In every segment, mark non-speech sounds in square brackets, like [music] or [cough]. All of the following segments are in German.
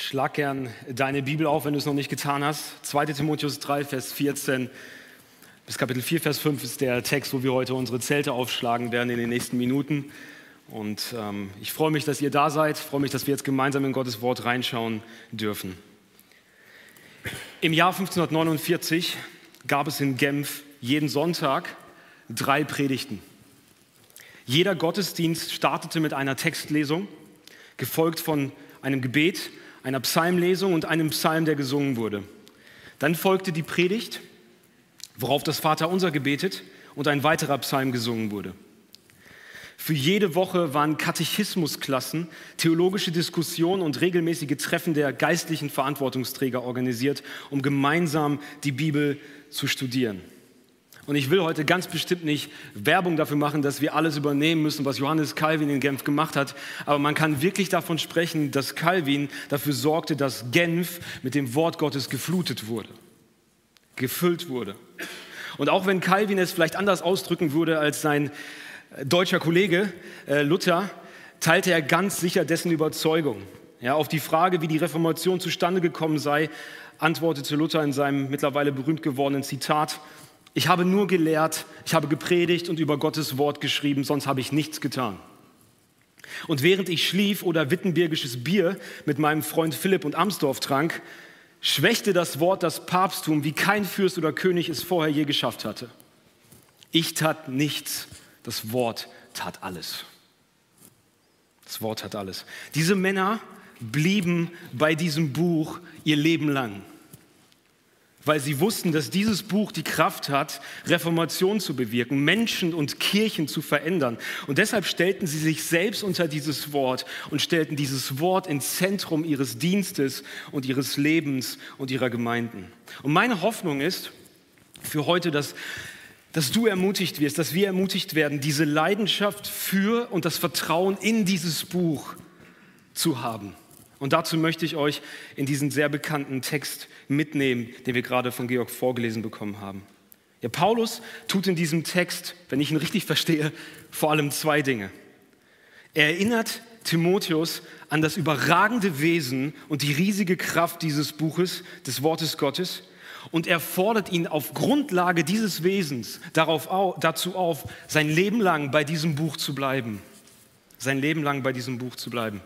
Schlag gern deine Bibel auf, wenn du es noch nicht getan hast. 2 Timotheus 3, Vers 14 bis Kapitel 4, Vers 5 ist der Text, wo wir heute unsere Zelte aufschlagen werden in den nächsten Minuten. Und ähm, ich freue mich, dass ihr da seid. Ich freue mich, dass wir jetzt gemeinsam in Gottes Wort reinschauen dürfen. Im Jahr 1549 gab es in Genf jeden Sonntag drei Predigten. Jeder Gottesdienst startete mit einer Textlesung, gefolgt von einem Gebet einer Psalmlesung und einem Psalm, der gesungen wurde. Dann folgte die Predigt, worauf das Vaterunser gebetet und ein weiterer Psalm gesungen wurde. Für jede Woche waren Katechismusklassen, theologische Diskussionen und regelmäßige Treffen der geistlichen Verantwortungsträger organisiert, um gemeinsam die Bibel zu studieren. Und ich will heute ganz bestimmt nicht Werbung dafür machen, dass wir alles übernehmen müssen, was Johannes Calvin in Genf gemacht hat. Aber man kann wirklich davon sprechen, dass Calvin dafür sorgte, dass Genf mit dem Wort Gottes geflutet wurde, gefüllt wurde. Und auch wenn Calvin es vielleicht anders ausdrücken würde als sein deutscher Kollege äh, Luther, teilte er ganz sicher dessen Überzeugung. Ja, auf die Frage, wie die Reformation zustande gekommen sei, antwortete Luther in seinem mittlerweile berühmt gewordenen Zitat, ich habe nur gelehrt, ich habe gepredigt und über Gottes Wort geschrieben, sonst habe ich nichts getan. Und während ich schlief oder wittenbergisches Bier mit meinem Freund Philipp und Amsdorf trank, schwächte das Wort das Papsttum, wie kein Fürst oder König es vorher je geschafft hatte. Ich tat nichts, das Wort tat alles. Das Wort hat alles. Diese Männer blieben bei diesem Buch ihr Leben lang weil sie wussten, dass dieses Buch die Kraft hat, Reformation zu bewirken, Menschen und Kirchen zu verändern. Und deshalb stellten sie sich selbst unter dieses Wort und stellten dieses Wort ins Zentrum ihres Dienstes und ihres Lebens und ihrer Gemeinden. Und meine Hoffnung ist für heute, dass dass du ermutigt wirst, dass wir ermutigt werden, diese Leidenschaft für und das Vertrauen in dieses Buch zu haben. Und dazu möchte ich euch in diesen sehr bekannten Text mitnehmen, den wir gerade von Georg vorgelesen bekommen haben. Ja, Paulus tut in diesem Text, wenn ich ihn richtig verstehe, vor allem zwei Dinge. Er erinnert Timotheus an das überragende Wesen und die riesige Kraft dieses Buches, des Wortes Gottes. Und er fordert ihn auf Grundlage dieses Wesens darauf, dazu auf, sein Leben lang bei diesem Buch zu bleiben. Sein Leben lang bei diesem Buch zu bleiben.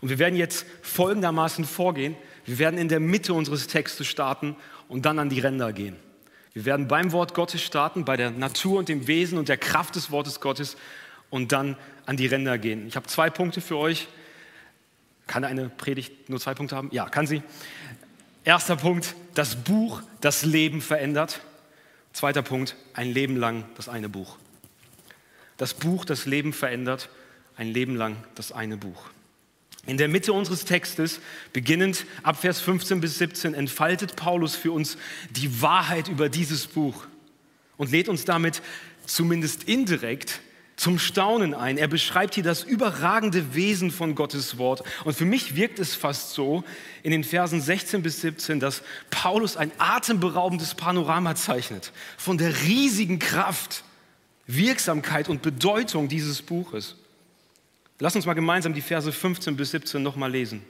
Und wir werden jetzt folgendermaßen vorgehen. Wir werden in der Mitte unseres Textes starten und dann an die Ränder gehen. Wir werden beim Wort Gottes starten, bei der Natur und dem Wesen und der Kraft des Wortes Gottes und dann an die Ränder gehen. Ich habe zwei Punkte für euch. Kann eine Predigt nur zwei Punkte haben? Ja, kann sie. Erster Punkt, das Buch, das Leben verändert. Zweiter Punkt, ein Leben lang das eine Buch. Das Buch, das Leben verändert, ein Leben lang das eine Buch. In der Mitte unseres Textes, beginnend ab Vers 15 bis 17, entfaltet Paulus für uns die Wahrheit über dieses Buch und lädt uns damit zumindest indirekt zum Staunen ein. Er beschreibt hier das überragende Wesen von Gottes Wort. Und für mich wirkt es fast so in den Versen 16 bis 17, dass Paulus ein atemberaubendes Panorama zeichnet von der riesigen Kraft, Wirksamkeit und Bedeutung dieses Buches. Lass uns mal gemeinsam die Verse 15 bis 17 nochmal lesen.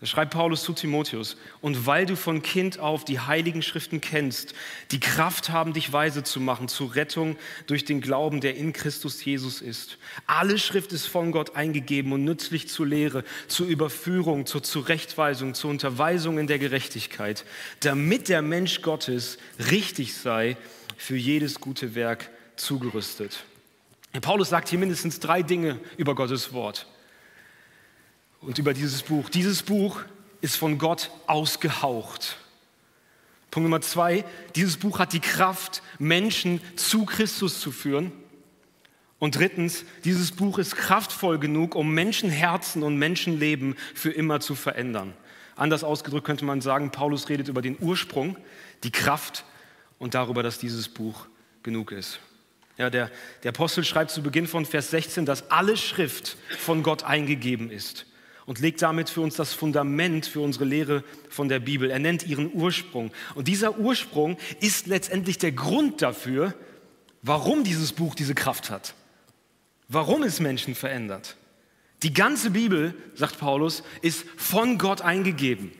Da schreibt Paulus zu Timotheus, und weil du von Kind auf die heiligen Schriften kennst, die Kraft haben, dich weise zu machen zur Rettung durch den Glauben, der in Christus Jesus ist. Alle Schrift ist von Gott eingegeben und nützlich zur Lehre, zur Überführung, zur Zurechtweisung, zur Unterweisung in der Gerechtigkeit, damit der Mensch Gottes richtig sei, für jedes gute Werk zugerüstet. Paulus sagt hier mindestens drei Dinge über Gottes Wort und über dieses Buch. Dieses Buch ist von Gott ausgehaucht. Punkt Nummer zwei, dieses Buch hat die Kraft, Menschen zu Christus zu führen. Und drittens, dieses Buch ist kraftvoll genug, um Menschenherzen und Menschenleben für immer zu verändern. Anders ausgedrückt könnte man sagen, Paulus redet über den Ursprung, die Kraft und darüber, dass dieses Buch genug ist. Ja, der, der Apostel schreibt zu Beginn von Vers 16, dass alle Schrift von Gott eingegeben ist und legt damit für uns das Fundament für unsere Lehre von der Bibel. Er nennt ihren Ursprung. Und dieser Ursprung ist letztendlich der Grund dafür, warum dieses Buch diese Kraft hat, warum es Menschen verändert. Die ganze Bibel, sagt Paulus, ist von Gott eingegeben.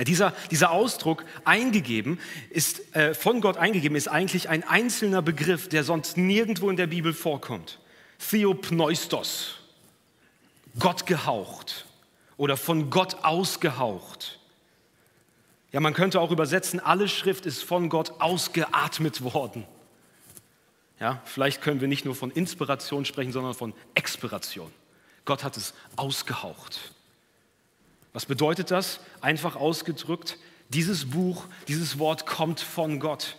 Ja, dieser, dieser Ausdruck eingegeben ist, äh, von Gott eingegeben ist eigentlich ein einzelner Begriff, der sonst nirgendwo in der Bibel vorkommt. Theopneustos, Gott gehaucht oder von Gott ausgehaucht. Ja, man könnte auch übersetzen, alle Schrift ist von Gott ausgeatmet worden. Ja, vielleicht können wir nicht nur von Inspiration sprechen, sondern von Expiration. Gott hat es ausgehaucht. Was bedeutet das? Einfach ausgedrückt, dieses Buch, dieses Wort kommt von Gott.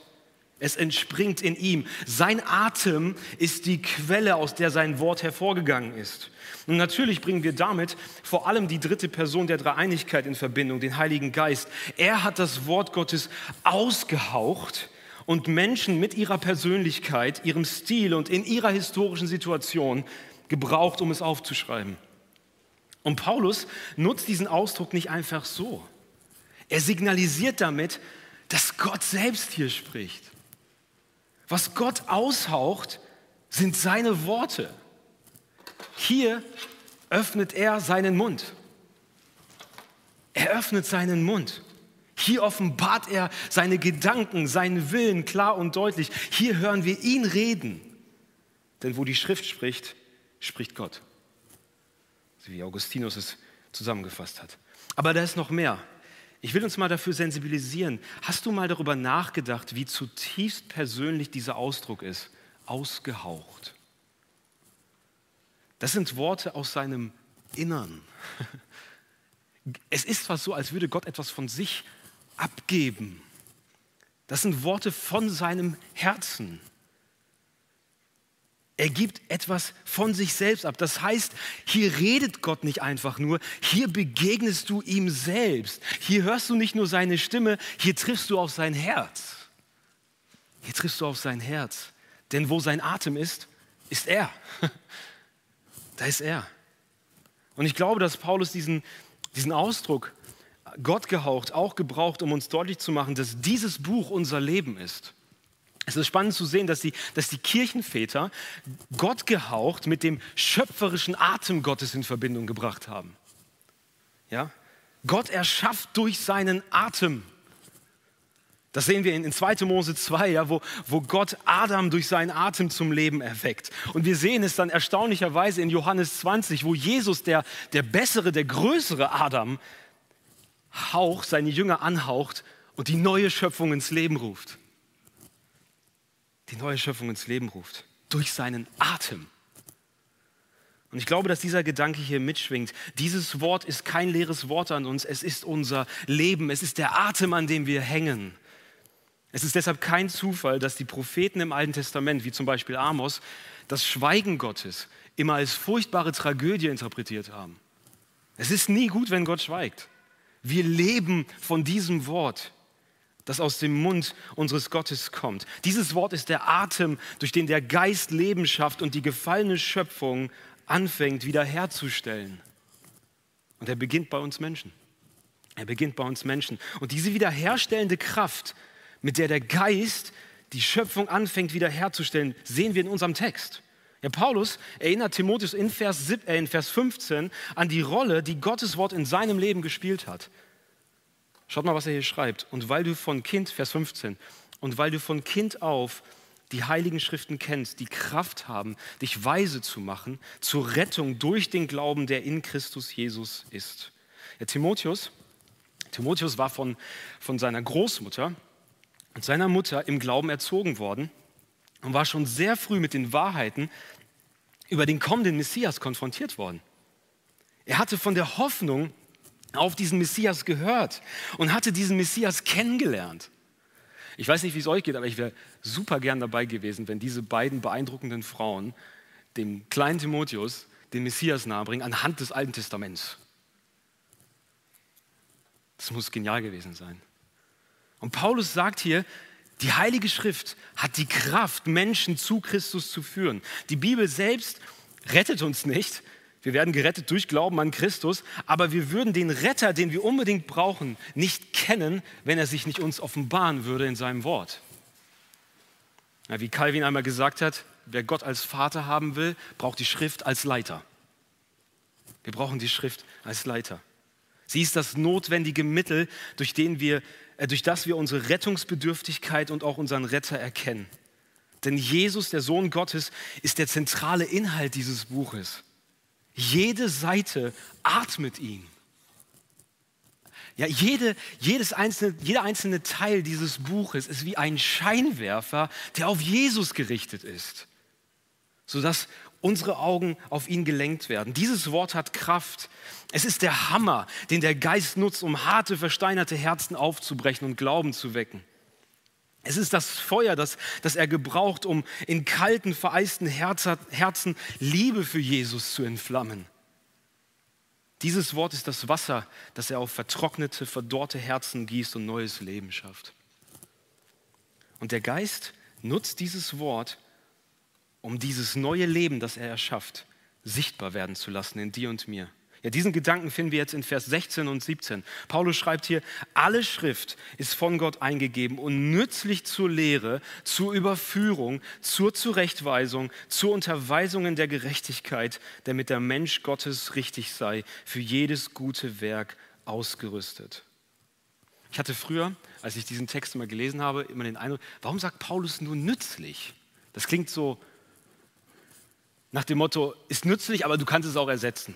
Es entspringt in ihm. Sein Atem ist die Quelle, aus der sein Wort hervorgegangen ist. Und natürlich bringen wir damit vor allem die dritte Person der Dreieinigkeit in Verbindung, den Heiligen Geist. Er hat das Wort Gottes ausgehaucht und Menschen mit ihrer Persönlichkeit, ihrem Stil und in ihrer historischen Situation gebraucht, um es aufzuschreiben. Und Paulus nutzt diesen Ausdruck nicht einfach so. Er signalisiert damit, dass Gott selbst hier spricht. Was Gott aushaucht, sind seine Worte. Hier öffnet er seinen Mund. Er öffnet seinen Mund. Hier offenbart er seine Gedanken, seinen Willen klar und deutlich. Hier hören wir ihn reden. Denn wo die Schrift spricht, spricht Gott wie Augustinus es zusammengefasst hat. Aber da ist noch mehr. Ich will uns mal dafür sensibilisieren. Hast du mal darüber nachgedacht, wie zutiefst persönlich dieser Ausdruck ist? Ausgehaucht. Das sind Worte aus seinem Innern. Es ist fast so, als würde Gott etwas von sich abgeben. Das sind Worte von seinem Herzen. Er gibt etwas von sich selbst ab. Das heißt, hier redet Gott nicht einfach nur, hier begegnest du ihm selbst. Hier hörst du nicht nur seine Stimme, hier triffst du auf sein Herz. Hier triffst du auf sein Herz. Denn wo sein Atem ist, ist er. [laughs] Da ist er. Und ich glaube, dass Paulus diesen, diesen Ausdruck Gott gehaucht auch gebraucht, um uns deutlich zu machen, dass dieses Buch unser Leben ist. Es ist spannend zu sehen, dass die, dass die Kirchenväter Gott gehaucht mit dem schöpferischen Atem Gottes in Verbindung gebracht haben. Ja? Gott erschafft durch seinen Atem. Das sehen wir in, in 2. Mose 2, ja, wo, wo Gott Adam durch seinen Atem zum Leben erweckt. Und wir sehen es dann erstaunlicherweise in Johannes 20, wo Jesus, der, der bessere, der größere Adam, haucht, seine Jünger anhaucht und die neue Schöpfung ins Leben ruft die neue Schöpfung ins Leben ruft. Durch seinen Atem. Und ich glaube, dass dieser Gedanke hier mitschwingt. Dieses Wort ist kein leeres Wort an uns, es ist unser Leben, es ist der Atem, an dem wir hängen. Es ist deshalb kein Zufall, dass die Propheten im Alten Testament, wie zum Beispiel Amos, das Schweigen Gottes immer als furchtbare Tragödie interpretiert haben. Es ist nie gut, wenn Gott schweigt. Wir leben von diesem Wort das aus dem Mund unseres Gottes kommt. Dieses Wort ist der Atem, durch den der Geist Leben schafft und die gefallene Schöpfung anfängt wiederherzustellen. Und er beginnt bei uns Menschen. Er beginnt bei uns Menschen. Und diese wiederherstellende Kraft, mit der der Geist die Schöpfung anfängt wiederherzustellen, sehen wir in unserem Text. Ja, Paulus erinnert Timotheus in Vers, äh, in Vers 15 an die Rolle, die Gottes Wort in seinem Leben gespielt hat. Schaut mal, was er hier schreibt. Und weil du von Kind, Vers 15, und weil du von Kind auf die heiligen Schriften kennst, die Kraft haben, dich weise zu machen zur Rettung durch den Glauben, der in Christus Jesus ist. Ja, Timotheus, Timotheus war von, von seiner Großmutter und seiner Mutter im Glauben erzogen worden und war schon sehr früh mit den Wahrheiten über den kommenden Messias konfrontiert worden. Er hatte von der Hoffnung auf diesen Messias gehört und hatte diesen Messias kennengelernt. Ich weiß nicht, wie es euch geht, aber ich wäre super gern dabei gewesen, wenn diese beiden beeindruckenden Frauen dem kleinen Timotheus den Messias nahebringen anhand des Alten Testaments. Das muss genial gewesen sein. Und Paulus sagt hier, die Heilige Schrift hat die Kraft, Menschen zu Christus zu führen. Die Bibel selbst rettet uns nicht, wir werden gerettet durch Glauben an Christus, aber wir würden den Retter, den wir unbedingt brauchen, nicht kennen, wenn er sich nicht uns offenbaren würde in seinem Wort. Ja, wie Calvin einmal gesagt hat, wer Gott als Vater haben will, braucht die Schrift als Leiter. Wir brauchen die Schrift als Leiter. Sie ist das notwendige Mittel, durch, den wir, äh, durch das wir unsere Rettungsbedürftigkeit und auch unseren Retter erkennen. Denn Jesus, der Sohn Gottes, ist der zentrale Inhalt dieses Buches. Jede Seite atmet ihn. Ja, jede, jedes einzelne, jeder einzelne Teil dieses Buches ist wie ein Scheinwerfer, der auf Jesus gerichtet ist, sodass unsere Augen auf ihn gelenkt werden. Dieses Wort hat Kraft. Es ist der Hammer, den der Geist nutzt, um harte, versteinerte Herzen aufzubrechen und Glauben zu wecken. Es ist das Feuer, das, das er gebraucht, um in kalten, vereisten Herzen Liebe für Jesus zu entflammen. Dieses Wort ist das Wasser, das er auf vertrocknete, verdorrte Herzen gießt und neues Leben schafft. Und der Geist nutzt dieses Wort, um dieses neue Leben, das er erschafft, sichtbar werden zu lassen in dir und mir. Ja, diesen Gedanken finden wir jetzt in Vers 16 und 17. Paulus schreibt hier, alle Schrift ist von Gott eingegeben und nützlich zur Lehre, zur Überführung, zur Zurechtweisung, zur Unterweisung in der Gerechtigkeit, damit der Mensch Gottes richtig sei, für jedes gute Werk ausgerüstet. Ich hatte früher, als ich diesen Text immer gelesen habe, immer den Eindruck, warum sagt Paulus nur nützlich? Das klingt so nach dem Motto, ist nützlich, aber du kannst es auch ersetzen.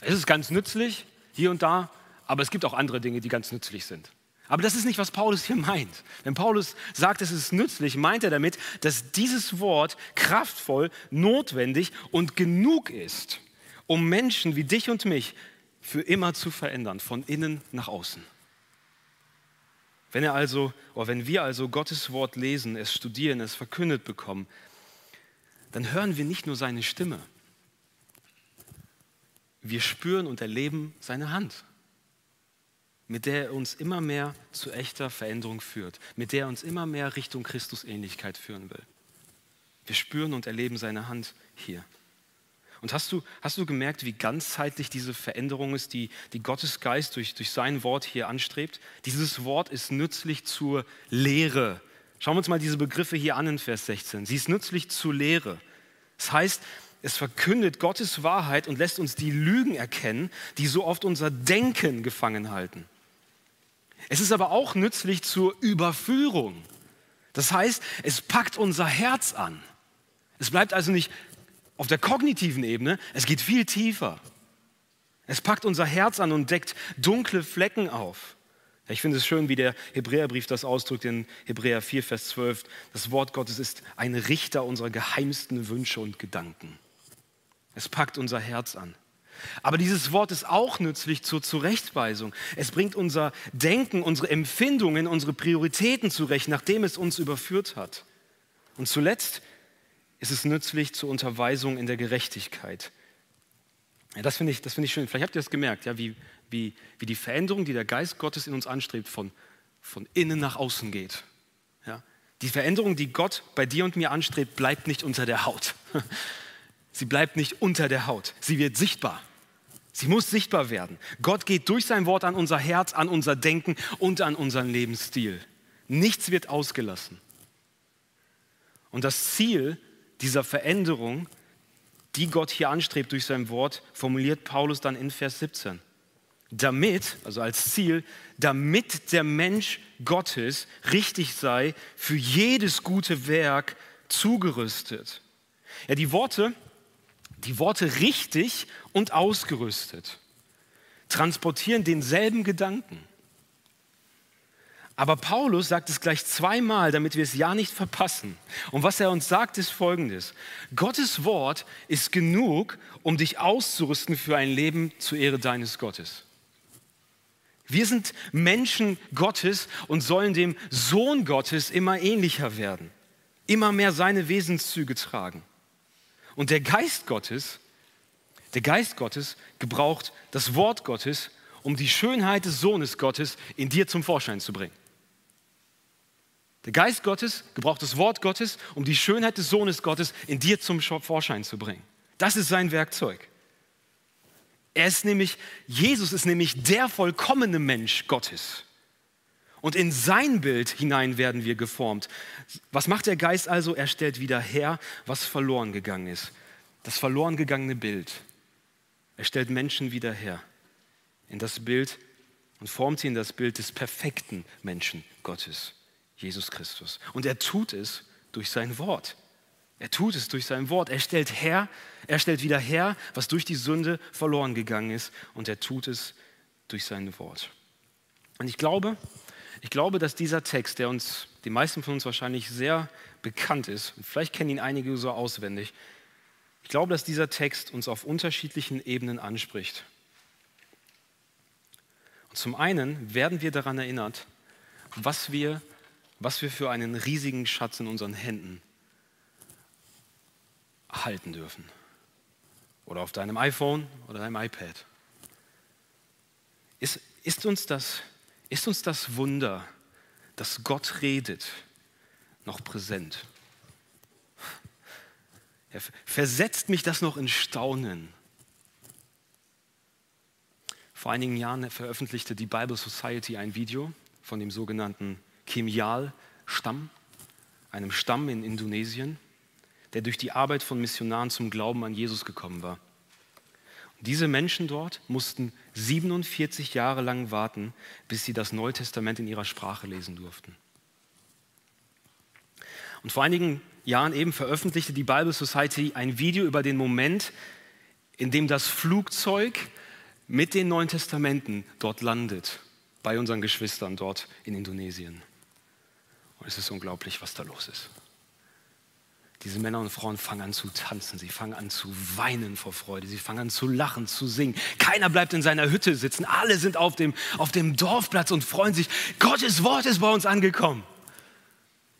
Es ist ganz nützlich, hier und da, aber es gibt auch andere Dinge, die ganz nützlich sind. Aber das ist nicht, was Paulus hier meint. Wenn Paulus sagt, es ist nützlich, meint er damit, dass dieses Wort kraftvoll, notwendig und genug ist, um Menschen wie dich und mich für immer zu verändern, von innen nach außen. Wenn er also, oder wenn wir also Gottes Wort lesen, es studieren, es verkündet bekommen, dann hören wir nicht nur seine Stimme, wir spüren und erleben seine Hand, mit der er uns immer mehr zu echter Veränderung führt, mit der er uns immer mehr Richtung Christusähnlichkeit führen will. Wir spüren und erleben seine Hand hier. Und hast du, hast du gemerkt, wie ganzheitlich diese Veränderung ist, die, die Gottes Geist durch, durch sein Wort hier anstrebt? Dieses Wort ist nützlich zur Lehre. Schauen wir uns mal diese Begriffe hier an in Vers 16. Sie ist nützlich zur Lehre. Das heißt, es verkündet Gottes Wahrheit und lässt uns die Lügen erkennen, die so oft unser Denken gefangen halten. Es ist aber auch nützlich zur Überführung. Das heißt, es packt unser Herz an. Es bleibt also nicht auf der kognitiven Ebene, es geht viel tiefer. Es packt unser Herz an und deckt dunkle Flecken auf. Ich finde es schön, wie der Hebräerbrief das ausdrückt in Hebräer 4, Vers 12. Das Wort Gottes ist ein Richter unserer geheimsten Wünsche und Gedanken. Es packt unser Herz an. Aber dieses Wort ist auch nützlich zur Zurechtweisung. Es bringt unser Denken, unsere Empfindungen, unsere Prioritäten zurecht, nachdem es uns überführt hat. Und zuletzt ist es nützlich zur Unterweisung in der Gerechtigkeit. Ja, das finde ich, find ich schön. Vielleicht habt ihr das gemerkt, ja, wie, wie, wie die Veränderung, die der Geist Gottes in uns anstrebt, von, von innen nach außen geht. Ja? Die Veränderung, die Gott bei dir und mir anstrebt, bleibt nicht unter der Haut. [laughs] Sie bleibt nicht unter der Haut. Sie wird sichtbar. Sie muss sichtbar werden. Gott geht durch sein Wort an unser Herz, an unser Denken und an unseren Lebensstil. Nichts wird ausgelassen. Und das Ziel dieser Veränderung, die Gott hier anstrebt durch sein Wort, formuliert Paulus dann in Vers 17. Damit, also als Ziel, damit der Mensch Gottes richtig sei, für jedes gute Werk zugerüstet. Ja, die Worte, die Worte richtig und ausgerüstet transportieren denselben Gedanken. Aber Paulus sagt es gleich zweimal, damit wir es ja nicht verpassen. Und was er uns sagt, ist folgendes. Gottes Wort ist genug, um dich auszurüsten für ein Leben zur Ehre deines Gottes. Wir sind Menschen Gottes und sollen dem Sohn Gottes immer ähnlicher werden, immer mehr seine Wesenszüge tragen. Und der Geist Gottes, der Geist Gottes gebraucht das Wort Gottes, um die Schönheit des Sohnes Gottes in dir zum Vorschein zu bringen. Der Geist Gottes gebraucht das Wort Gottes, um die Schönheit des Sohnes Gottes in dir zum Vorschein zu bringen. Das ist sein Werkzeug. Er ist nämlich, Jesus ist nämlich der vollkommene Mensch Gottes. Und in sein Bild hinein werden wir geformt. Was macht der Geist also? Er stellt wieder her, was verloren gegangen ist. Das verloren gegangene Bild. Er stellt Menschen wieder her in das Bild und formt sie in das Bild des perfekten Menschen Gottes, Jesus Christus. Und er tut es durch sein Wort. Er tut es durch sein Wort. Er stellt her, er stellt wieder her, was durch die Sünde verloren gegangen ist. Und er tut es durch sein Wort. Und ich glaube, ich glaube, dass dieser Text, der uns, die meisten von uns wahrscheinlich sehr bekannt ist, und vielleicht kennen ihn einige so auswendig, ich glaube, dass dieser Text uns auf unterschiedlichen Ebenen anspricht. Und zum einen werden wir daran erinnert, was wir, was wir für einen riesigen Schatz in unseren Händen halten dürfen. Oder auf deinem iPhone oder deinem iPad. Ist, ist, uns das, ist uns das Wunder, dass Gott redet, noch präsent? Ja, versetzt mich das noch in Staunen? Vor einigen Jahren veröffentlichte die Bible Society ein Video von dem sogenannten Kemial-Stamm, einem Stamm in Indonesien der durch die Arbeit von Missionaren zum Glauben an Jesus gekommen war. Diese Menschen dort mussten 47 Jahre lang warten, bis sie das Neue Testament in ihrer Sprache lesen durften. Und vor einigen Jahren eben veröffentlichte die Bible Society ein Video über den Moment, in dem das Flugzeug mit den Neuen Testamenten dort landet, bei unseren Geschwistern dort in Indonesien. Und es ist unglaublich, was da los ist. Diese Männer und Frauen fangen an zu tanzen, sie fangen an zu weinen vor Freude, sie fangen an zu lachen, zu singen. Keiner bleibt in seiner Hütte sitzen, alle sind auf dem, auf dem Dorfplatz und freuen sich, Gottes Wort ist bei uns angekommen.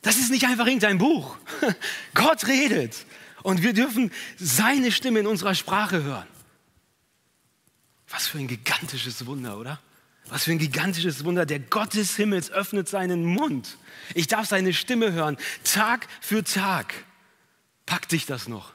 Das ist nicht einfach irgendein Buch. [laughs] Gott redet und wir dürfen seine Stimme in unserer Sprache hören. Was für ein gigantisches Wunder, oder? Was für ein gigantisches Wunder. Der Gott des Himmels öffnet seinen Mund. Ich darf seine Stimme hören, Tag für Tag. Packt dich das noch?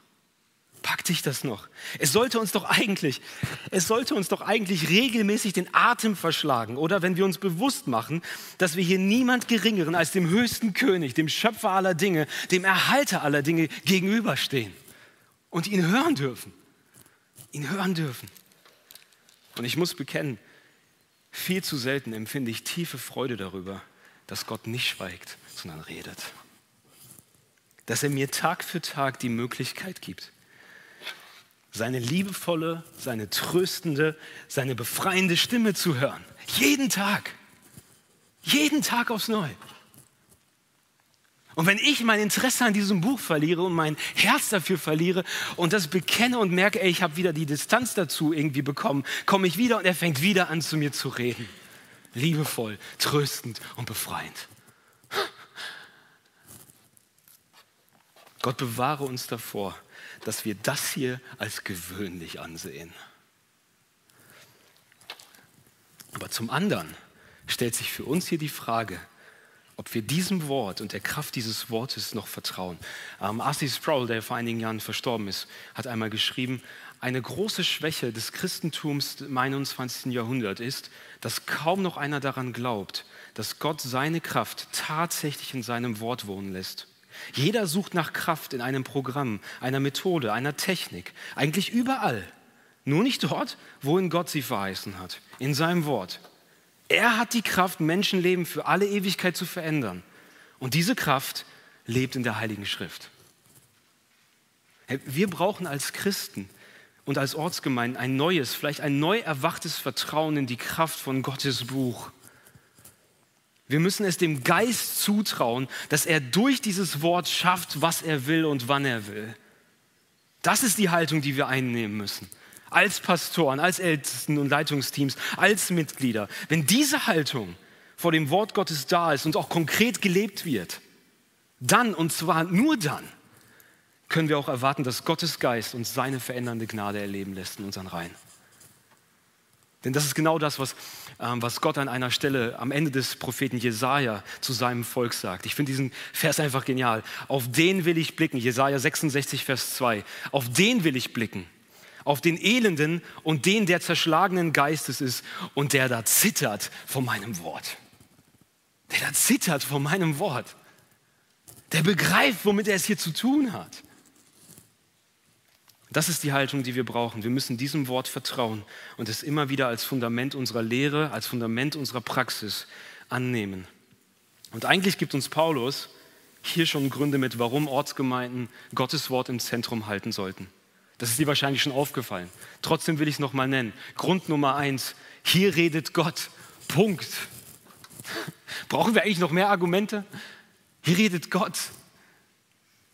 Packt dich das noch? Es sollte uns doch eigentlich, es sollte uns doch eigentlich regelmäßig den Atem verschlagen, oder wenn wir uns bewusst machen, dass wir hier niemand Geringeren als dem höchsten König, dem Schöpfer aller Dinge, dem Erhalter aller Dinge gegenüberstehen und ihn hören dürfen. Ihn hören dürfen. Und ich muss bekennen, viel zu selten empfinde ich tiefe Freude darüber, dass Gott nicht schweigt, sondern redet dass er mir Tag für Tag die Möglichkeit gibt, seine liebevolle, seine tröstende, seine befreiende Stimme zu hören. Jeden Tag. Jeden Tag aufs Neue. Und wenn ich mein Interesse an diesem Buch verliere und mein Herz dafür verliere und das bekenne und merke, ey, ich habe wieder die Distanz dazu irgendwie bekommen, komme ich wieder und er fängt wieder an zu mir zu reden. Liebevoll, tröstend und befreiend. Gott bewahre uns davor, dass wir das hier als gewöhnlich ansehen. Aber zum anderen stellt sich für uns hier die Frage, ob wir diesem Wort und der Kraft dieses Wortes noch vertrauen. Ähm, R.C. Sproul, der vor einigen Jahren verstorben ist, hat einmal geschrieben, eine große Schwäche des Christentums im 21. Jahrhundert ist, dass kaum noch einer daran glaubt, dass Gott seine Kraft tatsächlich in seinem Wort wohnen lässt. Jeder sucht nach Kraft in einem Programm, einer Methode, einer Technik, eigentlich überall. Nur nicht dort, wohin Gott sie verheißen hat, in seinem Wort. Er hat die Kraft, Menschenleben für alle Ewigkeit zu verändern. Und diese Kraft lebt in der Heiligen Schrift. Wir brauchen als Christen und als Ortsgemeinden ein neues, vielleicht ein neu erwachtes Vertrauen in die Kraft von Gottes Buch. Wir müssen es dem Geist zutrauen, dass er durch dieses Wort schafft, was er will und wann er will. Das ist die Haltung, die wir einnehmen müssen. Als Pastoren, als Ältesten und Leitungsteams, als Mitglieder. Wenn diese Haltung vor dem Wort Gottes da ist und auch konkret gelebt wird, dann, und zwar nur dann, können wir auch erwarten, dass Gottes Geist uns seine verändernde Gnade erleben lässt in unseren Reihen. Denn das ist genau das, was, ähm, was Gott an einer Stelle am Ende des Propheten Jesaja zu seinem Volk sagt. Ich finde diesen Vers einfach genial. Auf den will ich blicken. Jesaja 66, Vers 2. Auf den will ich blicken. Auf den Elenden und den, der zerschlagenen Geistes ist und der da zittert vor meinem Wort. Der da zittert vor meinem Wort. Der begreift, womit er es hier zu tun hat. Das ist die Haltung, die wir brauchen. Wir müssen diesem Wort vertrauen und es immer wieder als Fundament unserer Lehre, als Fundament unserer Praxis annehmen. Und eigentlich gibt uns Paulus hier schon Gründe mit, warum Ortsgemeinden Gottes Wort im Zentrum halten sollten. Das ist dir wahrscheinlich schon aufgefallen. Trotzdem will ich es nochmal nennen. Grund Nummer eins, hier redet Gott. Punkt. [laughs] Brauchen wir eigentlich noch mehr Argumente? Hier redet Gott.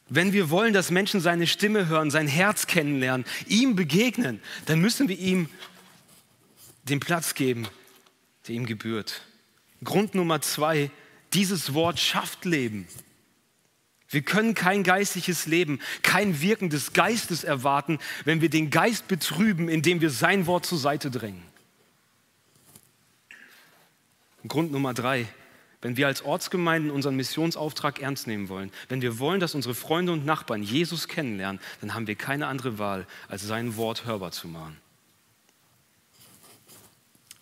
Wenn wir wollen, dass Menschen seine Stimme hören, sein Herz kennenlernen, ihm begegnen, dann müssen wir ihm den Platz geben, der ihm gebührt. Grund Nummer zwei, dieses Wort schafft Leben. Wir können kein geistliches Leben, kein Wirken des Geistes erwarten, wenn wir den Geist betrüben, indem wir sein Wort zur Seite drängen. Grund Nummer drei, wenn wir als Ortsgemeinden unseren Missionsauftrag ernst nehmen wollen, wenn wir wollen, dass unsere Freunde und Nachbarn Jesus kennenlernen, dann haben wir keine andere Wahl, als sein Wort hörbar zu machen.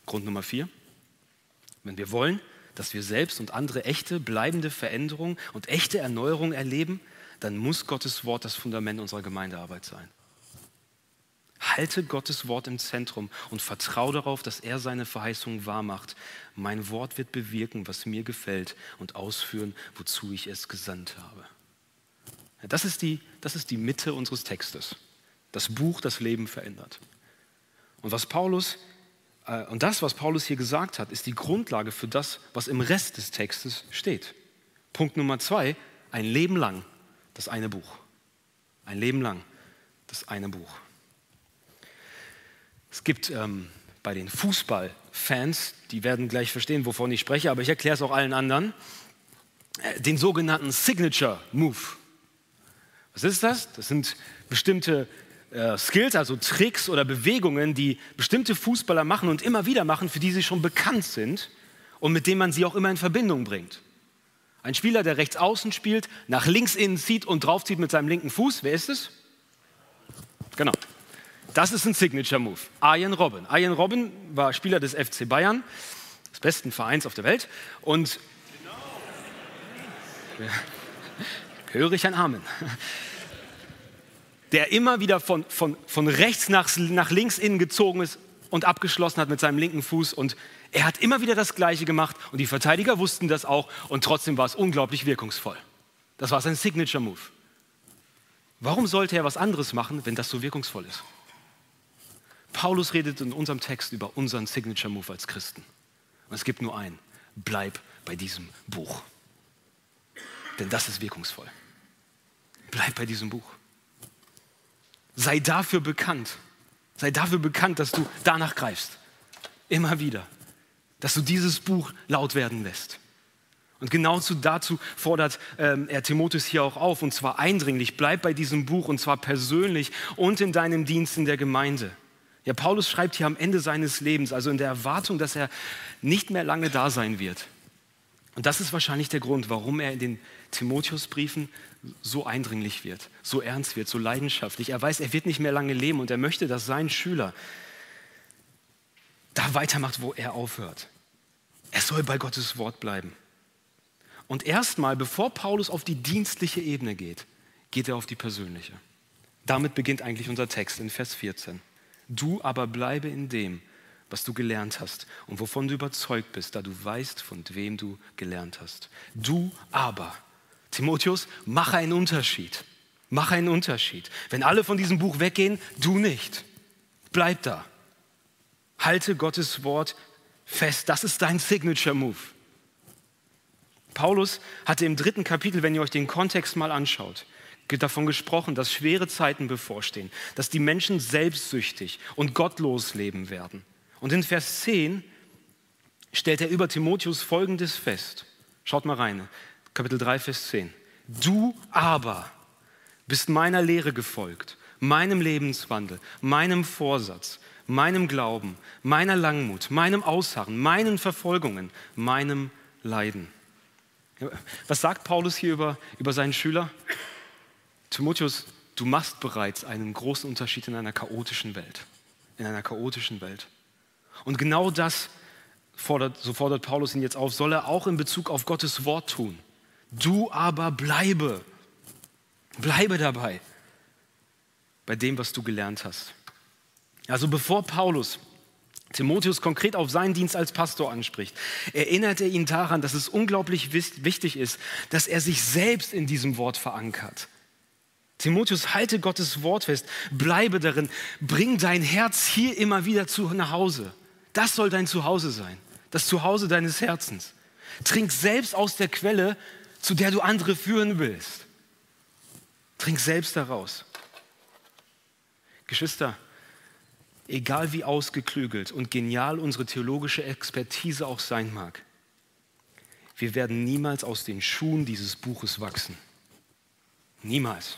Grund Nummer vier, wenn wir wollen, dass wir selbst und andere echte, bleibende Veränderung und echte Erneuerung erleben, dann muss Gottes Wort das Fundament unserer Gemeindearbeit sein. Halte Gottes Wort im Zentrum und vertraue darauf, dass er seine Verheißungen wahrmacht. Mein Wort wird bewirken, was mir gefällt und ausführen, wozu ich es gesandt habe. Das ist die, das ist die Mitte unseres Textes. Das Buch, das Leben verändert. Und was Paulus äh, und das, was Paulus hier gesagt hat, ist die Grundlage für das, was im Rest des Textes steht. Punkt Nummer zwei: Ein Leben lang das eine Buch. Ein Leben lang das eine Buch. Es gibt ähm, bei den Fußballfans, die werden gleich verstehen, wovon ich spreche, aber ich erkläre es auch allen anderen, äh, den sogenannten Signature Move. Was ist das? Das sind bestimmte äh, Skills, also Tricks oder Bewegungen, die bestimmte Fußballer machen und immer wieder machen, für die sie schon bekannt sind und mit denen man sie auch immer in Verbindung bringt. Ein Spieler, der rechts außen spielt, nach links innen zieht und draufzieht mit seinem linken Fuß, wer ist es? Genau, das ist ein Signature Move. Arjen Robben. Arjen Robben war Spieler des FC Bayern, des besten Vereins auf der Welt. Und ja, [laughs] höre ich ein Amen. Der immer wieder von, von, von rechts nach, nach links innen gezogen ist und abgeschlossen hat mit seinem linken Fuß. Und er hat immer wieder das Gleiche gemacht und die Verteidiger wussten das auch und trotzdem war es unglaublich wirkungsvoll. Das war sein Signature Move. Warum sollte er was anderes machen, wenn das so wirkungsvoll ist? Paulus redet in unserem Text über unseren Signature Move als Christen. Und es gibt nur einen. Bleib bei diesem Buch. Denn das ist wirkungsvoll. Bleib bei diesem Buch. Sei dafür bekannt. Sei dafür bekannt, dass du danach greifst. Immer wieder. Dass du dieses Buch laut werden lässt. Und genau dazu fordert ähm, er Timotheus hier auch auf, und zwar eindringlich. Bleib bei diesem Buch, und zwar persönlich und in deinem Dienst in der Gemeinde. Ja, Paulus schreibt hier am Ende seines Lebens, also in der Erwartung, dass er nicht mehr lange da sein wird. Und das ist wahrscheinlich der Grund, warum er in den Timotheusbriefen so eindringlich wird, so ernst wird, so leidenschaftlich. Er weiß, er wird nicht mehr lange leben und er möchte, dass sein Schüler da weitermacht, wo er aufhört. Er soll bei Gottes Wort bleiben. Und erstmal, bevor Paulus auf die dienstliche Ebene geht, geht er auf die persönliche. Damit beginnt eigentlich unser Text in Vers 14. Du aber bleibe in dem, was du gelernt hast und wovon du überzeugt bist, da du weißt, von wem du gelernt hast. Du aber, Timotheus, mach einen Unterschied. Mach einen Unterschied. Wenn alle von diesem Buch weggehen, du nicht. Bleib da. Halte Gottes Wort fest. Das ist dein Signature Move. Paulus hatte im dritten Kapitel, wenn ihr euch den Kontext mal anschaut, davon gesprochen, dass schwere Zeiten bevorstehen, dass die Menschen selbstsüchtig und gottlos leben werden. Und in Vers 10 stellt er über Timotheus Folgendes fest. Schaut mal rein, Kapitel 3, Vers 10. Du aber bist meiner Lehre gefolgt, meinem Lebenswandel, meinem Vorsatz, meinem Glauben, meiner Langmut, meinem Ausharren, meinen Verfolgungen, meinem Leiden. Was sagt Paulus hier über, über seinen Schüler? Timotheus, du machst bereits einen großen Unterschied in einer chaotischen Welt. In einer chaotischen Welt. Und genau das fordert, so fordert Paulus ihn jetzt auf, soll er auch in Bezug auf Gottes Wort tun. Du aber bleibe. Bleibe dabei. bei dem, was du gelernt hast. Also bevor Paulus Timotheus konkret auf seinen Dienst als Pastor anspricht, erinnert er ihn daran, dass es unglaublich wichtig ist, dass er sich selbst in diesem Wort verankert. Timotheus, halte Gottes Wort fest, bleibe darin, bring dein Herz hier immer wieder zu nach Hause. Das soll dein Zuhause sein, das Zuhause deines Herzens. Trink selbst aus der Quelle, zu der du andere führen willst. Trink selbst daraus. Geschwister, egal wie ausgeklügelt und genial unsere theologische Expertise auch sein mag, wir werden niemals aus den Schuhen dieses Buches wachsen. Niemals.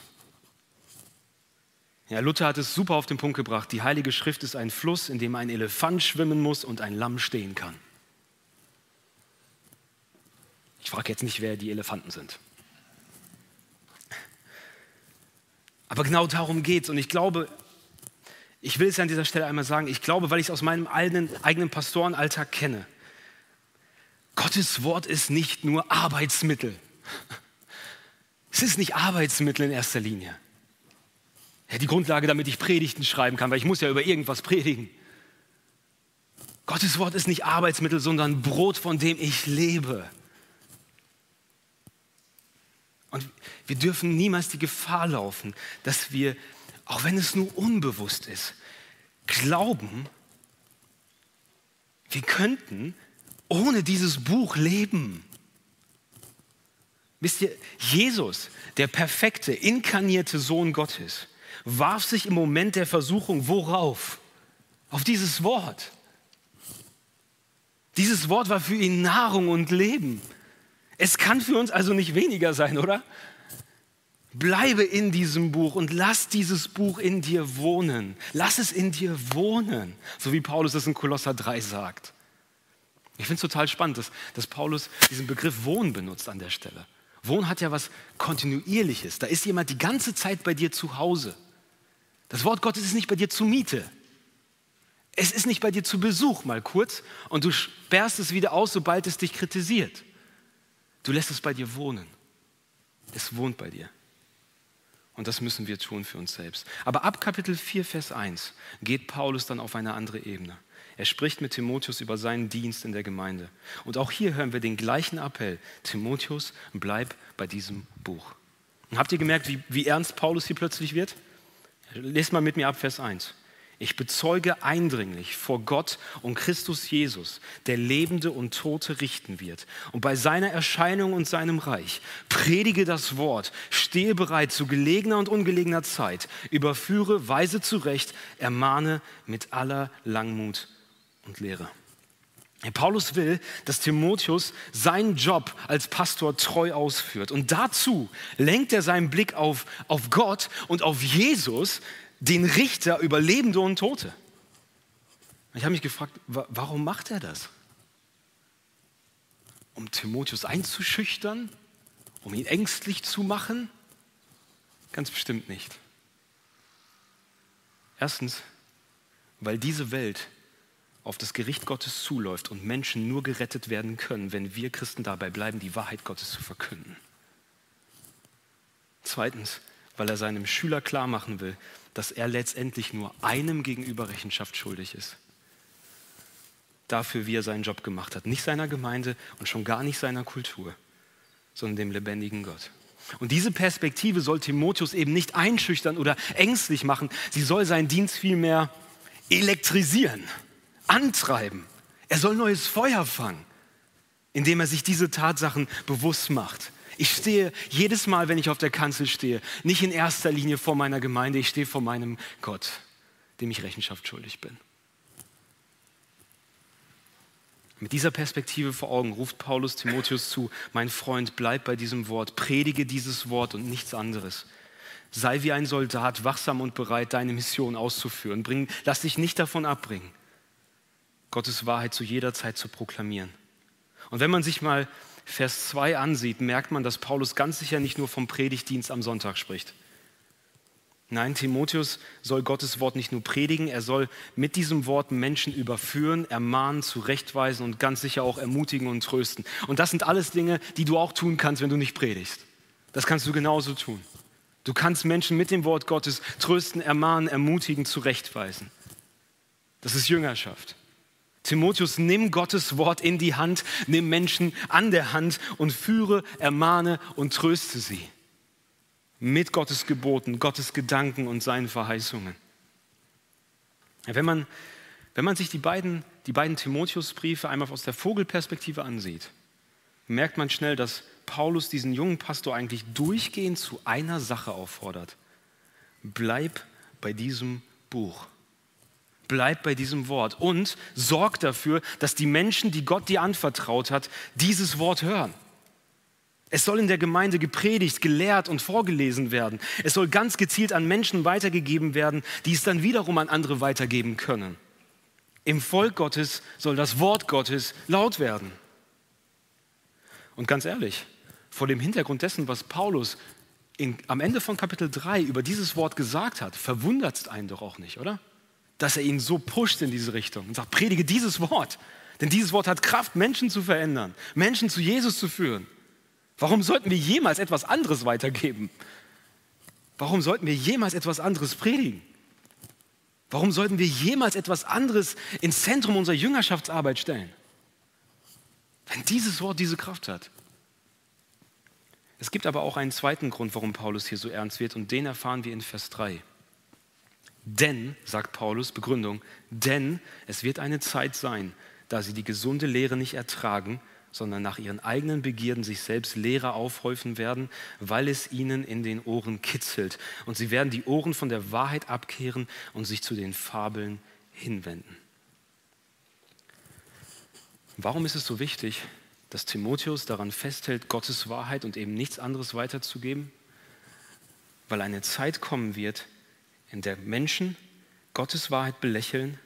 Ja, Luther hat es super auf den Punkt gebracht. Die Heilige Schrift ist ein Fluss, in dem ein Elefant schwimmen muss und ein Lamm stehen kann. Ich frage jetzt nicht, wer die Elefanten sind. Aber genau darum geht es. Und ich glaube, ich will es an dieser Stelle einmal sagen, ich glaube, weil ich es aus meinem eigenen, eigenen Pastorenalltag kenne. Gottes Wort ist nicht nur Arbeitsmittel. [laughs] Es ist nicht Arbeitsmittel in erster Linie. Ja, die Grundlage, damit ich Predigten schreiben kann, weil ich muss ja über irgendwas predigen. Gottes Wort ist nicht Arbeitsmittel, sondern Brot, von dem ich lebe. Und wir dürfen niemals die Gefahr laufen, dass wir auch wenn es nur unbewusst ist, glauben, wir könnten ohne dieses Buch leben. Wisst ihr, Jesus, der perfekte, inkarnierte Sohn Gottes, warf sich im Moment der Versuchung worauf? Auf dieses Wort. Dieses Wort war für ihn Nahrung und Leben. Es kann für uns also nicht weniger sein, oder? Bleibe in diesem Buch und lass dieses Buch in dir wohnen. Lass es in dir wohnen, so wie Paulus es in Kolosser 3 sagt. Ich finde es total spannend, dass, dass Paulus diesen Begriff Wohnen benutzt an der Stelle. Wohnen hat ja was Kontinuierliches. Da ist jemand die ganze Zeit bei dir zu Hause. Das Wort Gottes ist nicht bei dir zu Miete. Es ist nicht bei dir zu Besuch mal kurz und du sperrst es wieder aus, sobald es dich kritisiert. Du lässt es bei dir wohnen. Es wohnt bei dir. Und das müssen wir tun für uns selbst. Aber ab Kapitel 4, Vers 1 geht Paulus dann auf eine andere Ebene. Er spricht mit Timotheus über seinen Dienst in der Gemeinde. Und auch hier hören wir den gleichen Appell. Timotheus, bleib bei diesem Buch. Und habt ihr gemerkt, wie, wie ernst Paulus hier plötzlich wird? Lest mal mit mir ab Vers 1. Ich bezeuge eindringlich vor Gott und Christus Jesus, der Lebende und Tote richten wird. Und bei seiner Erscheinung und seinem Reich predige das Wort, stehe bereit zu gelegener und ungelegener Zeit, überführe, weise zurecht, ermahne mit aller Langmut und Lehre. Paulus will, dass Timotheus seinen Job als Pastor treu ausführt. Und dazu lenkt er seinen Blick auf, auf Gott und auf Jesus, den Richter über Lebende und Tote. Ich habe mich gefragt, warum macht er das? Um Timotheus einzuschüchtern? Um ihn ängstlich zu machen? Ganz bestimmt nicht. Erstens, weil diese Welt auf das Gericht Gottes zuläuft und Menschen nur gerettet werden können, wenn wir Christen dabei bleiben, die Wahrheit Gottes zu verkünden. Zweitens, weil er seinem Schüler klar machen will, dass er letztendlich nur einem gegenüber Rechenschaft schuldig ist. Dafür, wie er seinen Job gemacht hat. Nicht seiner Gemeinde und schon gar nicht seiner Kultur, sondern dem lebendigen Gott. Und diese Perspektive soll Timotheus eben nicht einschüchtern oder ängstlich machen. Sie soll seinen Dienst vielmehr elektrisieren, antreiben. Er soll neues Feuer fangen, indem er sich diese Tatsachen bewusst macht. Ich stehe jedes Mal, wenn ich auf der Kanzel stehe, nicht in erster Linie vor meiner Gemeinde, ich stehe vor meinem Gott, dem ich Rechenschaft schuldig bin. Mit dieser Perspektive vor Augen ruft Paulus Timotheus zu, mein Freund, bleib bei diesem Wort, predige dieses Wort und nichts anderes. Sei wie ein Soldat, wachsam und bereit, deine Mission auszuführen. Bring, lass dich nicht davon abbringen, Gottes Wahrheit zu jeder Zeit zu proklamieren. Und wenn man sich mal Vers 2 ansieht, merkt man, dass Paulus ganz sicher nicht nur vom Predigtdienst am Sonntag spricht. Nein, Timotheus soll Gottes Wort nicht nur predigen, er soll mit diesem Wort Menschen überführen, ermahnen, zurechtweisen und ganz sicher auch ermutigen und trösten. Und das sind alles Dinge, die du auch tun kannst, wenn du nicht predigst. Das kannst du genauso tun. Du kannst Menschen mit dem Wort Gottes trösten, ermahnen, ermutigen, zurechtweisen. Das ist Jüngerschaft. Timotheus, nimm Gottes Wort in die Hand, nimm Menschen an der Hand und führe, ermahne und tröste sie. Mit Gottes Geboten, Gottes Gedanken und seinen Verheißungen. Wenn man, wenn man sich die beiden, die beiden Timotheusbriefe einmal aus der Vogelperspektive ansieht, merkt man schnell, dass Paulus diesen jungen Pastor eigentlich durchgehend zu einer Sache auffordert. Bleib bei diesem Buch. Bleib bei diesem Wort und sorg dafür, dass die Menschen, die Gott dir anvertraut hat, dieses Wort hören. Es soll in der Gemeinde gepredigt, gelehrt und vorgelesen werden. Es soll ganz gezielt an Menschen weitergegeben werden, die es dann wiederum an andere weitergeben können. Im Volk Gottes soll das Wort Gottes laut werden. Und ganz ehrlich, vor dem Hintergrund dessen, was Paulus in, am Ende von Kapitel 3 über dieses Wort gesagt hat, verwundert es einen doch auch nicht, oder? Dass er ihn so pusht in diese Richtung und sagt, predige dieses Wort. Denn dieses Wort hat Kraft, Menschen zu verändern, Menschen zu Jesus zu führen. Warum sollten wir jemals etwas anderes weitergeben? Warum sollten wir jemals etwas anderes predigen? Warum sollten wir jemals etwas anderes ins Zentrum unserer Jüngerschaftsarbeit stellen? Wenn dieses Wort diese Kraft hat. Es gibt aber auch einen zweiten Grund, warum Paulus hier so ernst wird, und den erfahren wir in Vers 3. Denn, sagt Paulus, Begründung, denn es wird eine Zeit sein, da sie die gesunde Lehre nicht ertragen, sondern nach ihren eigenen Begierden sich selbst Lehrer aufhäufen werden, weil es ihnen in den Ohren kitzelt. Und sie werden die Ohren von der Wahrheit abkehren und sich zu den Fabeln hinwenden. Warum ist es so wichtig, dass Timotheus daran festhält, Gottes Wahrheit und eben nichts anderes weiterzugeben? Weil eine Zeit kommen wird, in der Menschen Gottes Wahrheit belächeln,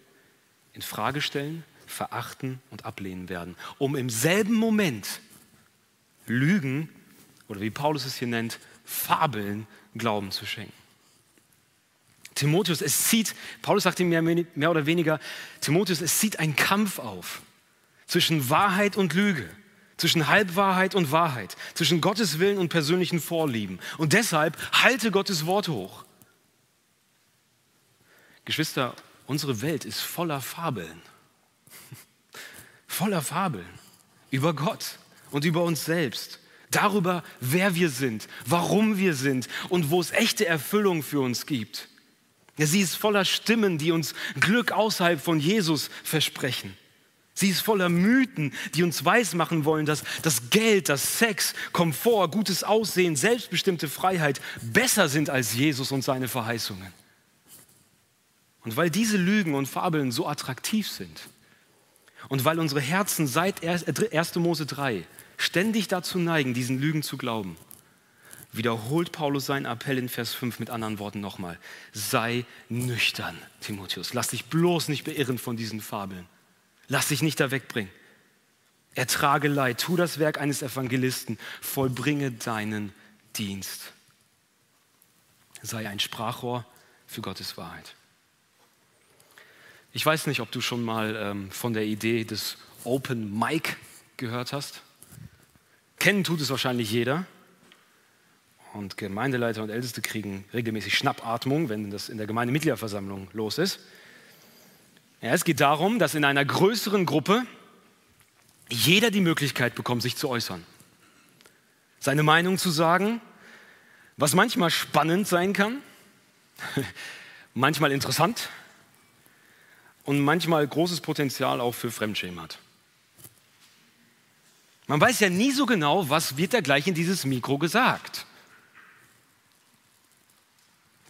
in Frage stellen, verachten und ablehnen werden, um im selben Moment Lügen oder wie Paulus es hier nennt, Fabeln Glauben zu schenken. Timotheus, es zieht, Paulus sagt ihm mehr, oder weniger, Timotheus, es zieht ein Kampf auf zwischen Wahrheit und Lüge, zwischen Halbwahrheit und Wahrheit, zwischen Gottes Willen und persönlichen Vorlieben. Und deshalb halte Gottes Wort hoch. Geschwister, unsere Welt ist voller Fabeln. [laughs] Voller Fabeln über Gott und über uns selbst. Darüber, wer wir sind, warum wir sind und wo es echte Erfüllung für uns gibt. Sie ist voller Stimmen, die uns Glück außerhalb von Jesus versprechen. Sie ist voller Mythen, die uns weismachen wollen, dass das Geld, das Sex, Komfort, gutes Aussehen, selbstbestimmte Freiheit besser sind als Jesus und seine Verheißungen. Und weil diese Lügen und Fabeln so attraktiv sind und weil unsere Herzen seit 1. Mose 3 ständig dazu neigen, diesen Lügen zu glauben, wiederholt Paulus seinen Appell in Vers 5 mit anderen Worten nochmal. Sei nüchtern, Timotheus. Lass dich bloß nicht beirren von diesen Fabeln. Lass dich nicht da wegbringen. Ertrage Leid, tu das Werk eines Evangelisten, vollbringe deinen Dienst. Sei ein Sprachrohr für Gottes Wahrheit. Ich weiß nicht, ob du schon mal ähm, von der Idee des Open Mic gehört hast. Kennen tut es wahrscheinlich jeder. Und Gemeindeleiter und Älteste kriegen regelmäßig Schnappatmung, wenn das in der Gemeindemitgliederversammlung los ist. Ja, es geht darum, dass in einer größeren Gruppe jeder die Möglichkeit bekommt, sich zu äußern. Seine Meinung zu sagen, was manchmal spannend sein kann, [laughs] manchmal interessant und manchmal großes Potenzial auch für Fremdschämen hat. Man weiß ja nie so genau, was wird da gleich in dieses Mikro gesagt.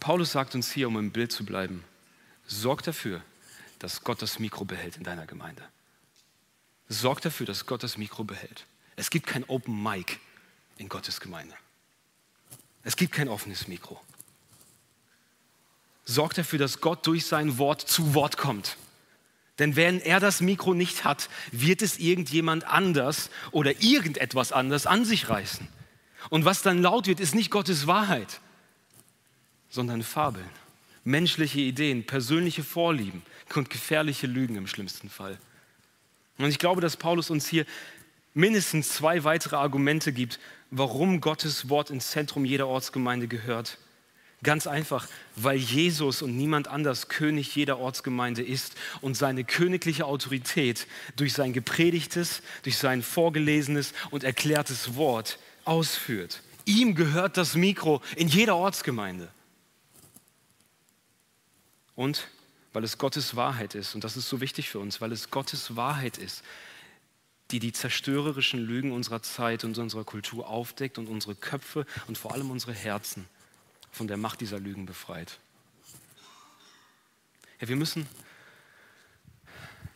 Paulus sagt uns hier, um im Bild zu bleiben, sorg dafür, dass Gott das Mikro behält in deiner Gemeinde. Sorg dafür, dass Gott das Mikro behält. Es gibt kein Open Mic in Gottes Gemeinde. Es gibt kein offenes Mikro. Sorg dafür, dass Gott durch sein Wort zu Wort kommt. Denn wenn er das Mikro nicht hat, wird es irgendjemand anders oder irgendetwas anders an sich reißen. Und was dann laut wird, ist nicht Gottes Wahrheit, sondern Fabeln, menschliche Ideen, persönliche Vorlieben, und gefährliche Lügen im schlimmsten Fall. Und ich glaube, dass Paulus uns hier mindestens zwei weitere Argumente gibt, warum Gottes Wort ins Zentrum jeder Ortsgemeinde gehört Ganz einfach, weil Jesus und niemand anders König jeder Ortsgemeinde ist und seine königliche Autorität durch sein gepredigtes, durch sein vorgelesenes und erklärtes Wort ausführt. Ihm gehört das Mikro in jeder Ortsgemeinde. Und weil es Gottes Wahrheit ist, und das ist so wichtig für uns, weil es Gottes Wahrheit ist, die die zerstörerischen Lügen unserer Zeit und unserer Kultur aufdeckt und unsere Köpfe und vor allem unsere Herzen von der Macht dieser Lügen befreit. Ja, wir müssen,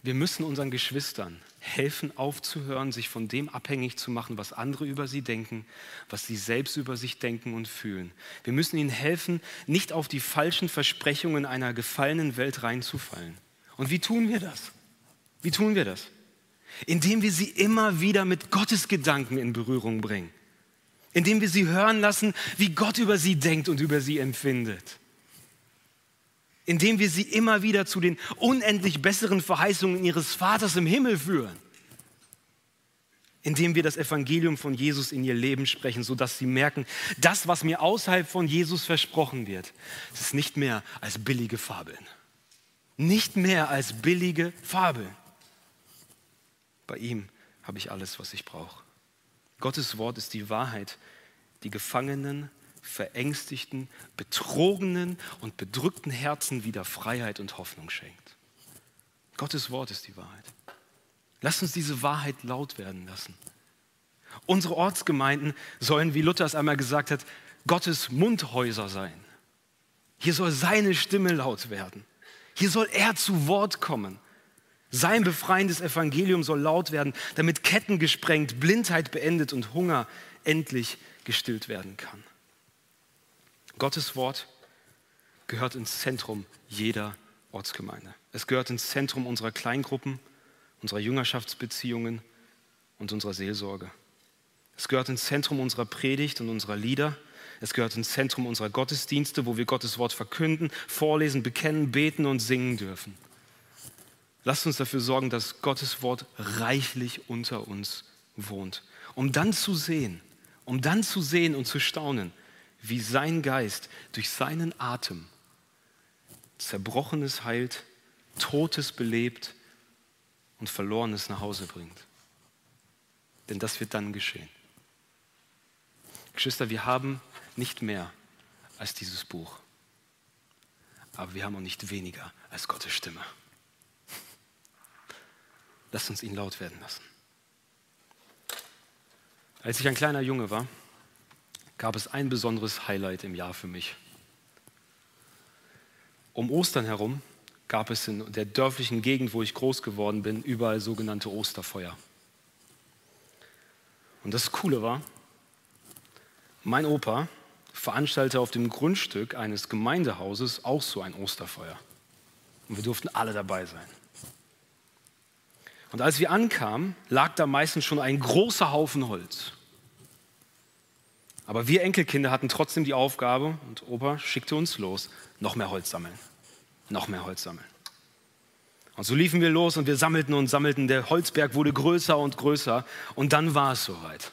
wir müssen unseren Geschwistern helfen, aufzuhören, sich von dem abhängig zu machen, was andere über sie denken, was sie selbst über sich denken und fühlen. Wir müssen ihnen helfen, nicht auf die falschen Versprechungen einer gefallenen Welt reinzufallen. Und wie tun wir das? Wie tun wir das? Indem wir sie immer wieder mit Gottes Gedanken in Berührung bringen indem wir sie hören lassen, wie Gott über sie denkt und über sie empfindet. Indem wir sie immer wieder zu den unendlich besseren Verheißungen ihres Vaters im Himmel führen. Indem wir das Evangelium von Jesus in ihr Leben sprechen, sodass sie merken, das, was mir außerhalb von Jesus versprochen wird, ist nicht mehr als billige Fabeln. Nicht mehr als billige Fabeln. Bei ihm habe ich alles, was ich brauche. Gottes Wort ist die Wahrheit, die Gefangenen, verängstigten, betrogenen und bedrückten Herzen wieder Freiheit und Hoffnung schenkt. Gottes Wort ist die Wahrheit. Lasst uns diese Wahrheit laut werden lassen. Unsere Ortsgemeinden sollen, wie Luther es einmal gesagt hat, Gottes Mundhäuser sein. Hier soll seine Stimme laut werden. Hier soll er zu Wort kommen. Sein befreiendes Evangelium soll laut werden, damit Ketten gesprengt, Blindheit beendet und Hunger endlich gestillt werden kann. Gottes Wort gehört ins Zentrum jeder Ortsgemeinde. Es gehört ins Zentrum unserer Kleingruppen, unserer Jüngerschaftsbeziehungen und unserer Seelsorge. Es gehört ins Zentrum unserer Predigt und unserer Lieder. Es gehört ins Zentrum unserer Gottesdienste, wo wir Gottes Wort verkünden, vorlesen, bekennen, beten und singen dürfen. Lasst uns dafür sorgen, dass Gottes Wort reichlich unter uns wohnt, um dann zu sehen, um dann zu sehen und zu staunen, wie sein Geist durch seinen Atem Zerbrochenes heilt, Totes belebt und Verlorenes nach Hause bringt. Denn das wird dann geschehen. Geschwister, wir haben nicht mehr als dieses Buch, aber wir haben auch nicht weniger als Gottes Stimme. Lasst uns ihn laut werden lassen. Als ich ein kleiner Junge war, gab es ein besonderes Highlight im Jahr für mich. Um Ostern herum gab es in der dörflichen Gegend, wo ich groß geworden bin, überall sogenannte Osterfeuer. Und das Coole war, mein Opa veranstaltete auf dem Grundstück eines Gemeindehauses auch so ein Osterfeuer. Und wir durften alle dabei sein. Und als wir ankamen, lag da meistens schon ein großer Haufen Holz. Aber wir Enkelkinder hatten trotzdem die Aufgabe, und Opa schickte uns los, noch mehr Holz sammeln. Noch mehr Holz sammeln. Und so liefen wir los und wir sammelten und sammelten. Der Holzberg wurde größer und größer. Und dann war es soweit.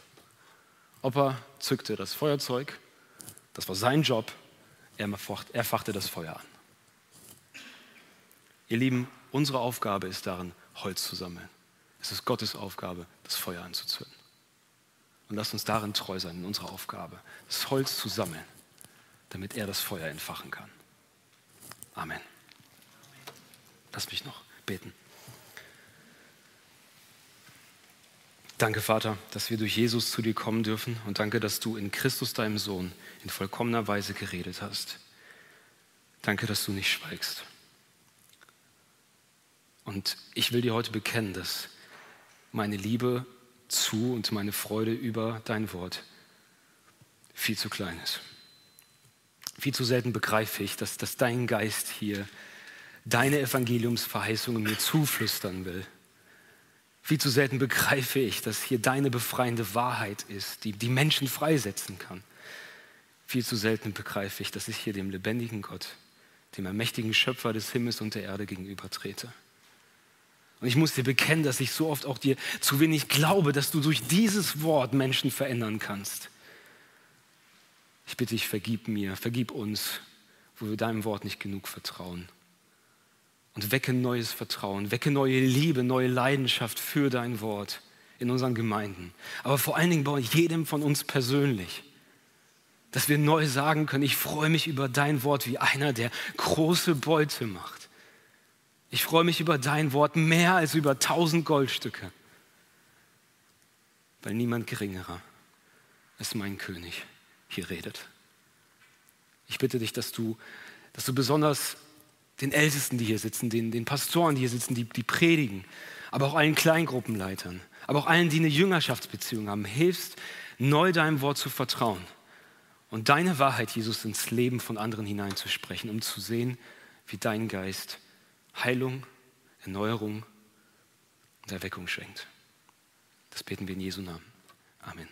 Opa zückte das Feuerzeug. Das war sein Job. Er fachte das Feuer an. Ihr Lieben, unsere Aufgabe ist darin, Holz zu sammeln. Es ist Gottes Aufgabe, das Feuer anzuzünden. Und lasst uns darin treu sein, in unserer Aufgabe, das Holz zu sammeln, damit er das Feuer entfachen kann. Amen. Lass mich noch beten. Danke, Vater, dass wir durch Jesus zu dir kommen dürfen und danke, dass du in Christus, deinem Sohn, in vollkommener Weise geredet hast. Danke, dass du nicht schweigst. Und ich will dir heute bekennen, dass meine Liebe zu und meine Freude über dein Wort viel zu klein ist. Viel zu selten begreife ich, dass, dass dein Geist hier deine Evangeliumsverheißungen mir zuflüstern will. Viel zu selten begreife ich, dass hier deine befreiende Wahrheit ist, die die Menschen freisetzen kann. Viel zu selten begreife ich, dass ich hier dem lebendigen Gott, dem ermächtigen Schöpfer des Himmels und der Erde gegenüber trete. Und ich muss dir bekennen, dass ich so oft auch dir zu wenig glaube, dass du durch dieses Wort Menschen verändern kannst. Ich bitte dich, vergib mir, vergib uns, wo wir deinem Wort nicht genug vertrauen. Und wecke neues Vertrauen, wecke neue Liebe, neue Leidenschaft für dein Wort in unseren Gemeinden. Aber vor allen Dingen bei jedem von uns persönlich. Dass wir neu sagen können, ich freue mich über dein Wort wie einer, der große Beute macht. Ich freue mich über dein Wort mehr als über tausend Goldstücke. Weil niemand geringerer als mein König hier redet. Ich bitte dich, dass du, dass du besonders den Ältesten, die hier sitzen, den, den Pastoren, die hier sitzen, die, die predigen, aber auch allen Kleingruppenleitern, aber auch allen, die eine Jüngerschaftsbeziehung haben, hilfst, neu deinem Wort zu vertrauen und deine Wahrheit, Jesus, ins Leben von anderen hineinzusprechen, um zu sehen, wie dein Geist Heilung, Erneuerung und Erweckung schenkt. Das beten wir in Jesu Namen. Amen.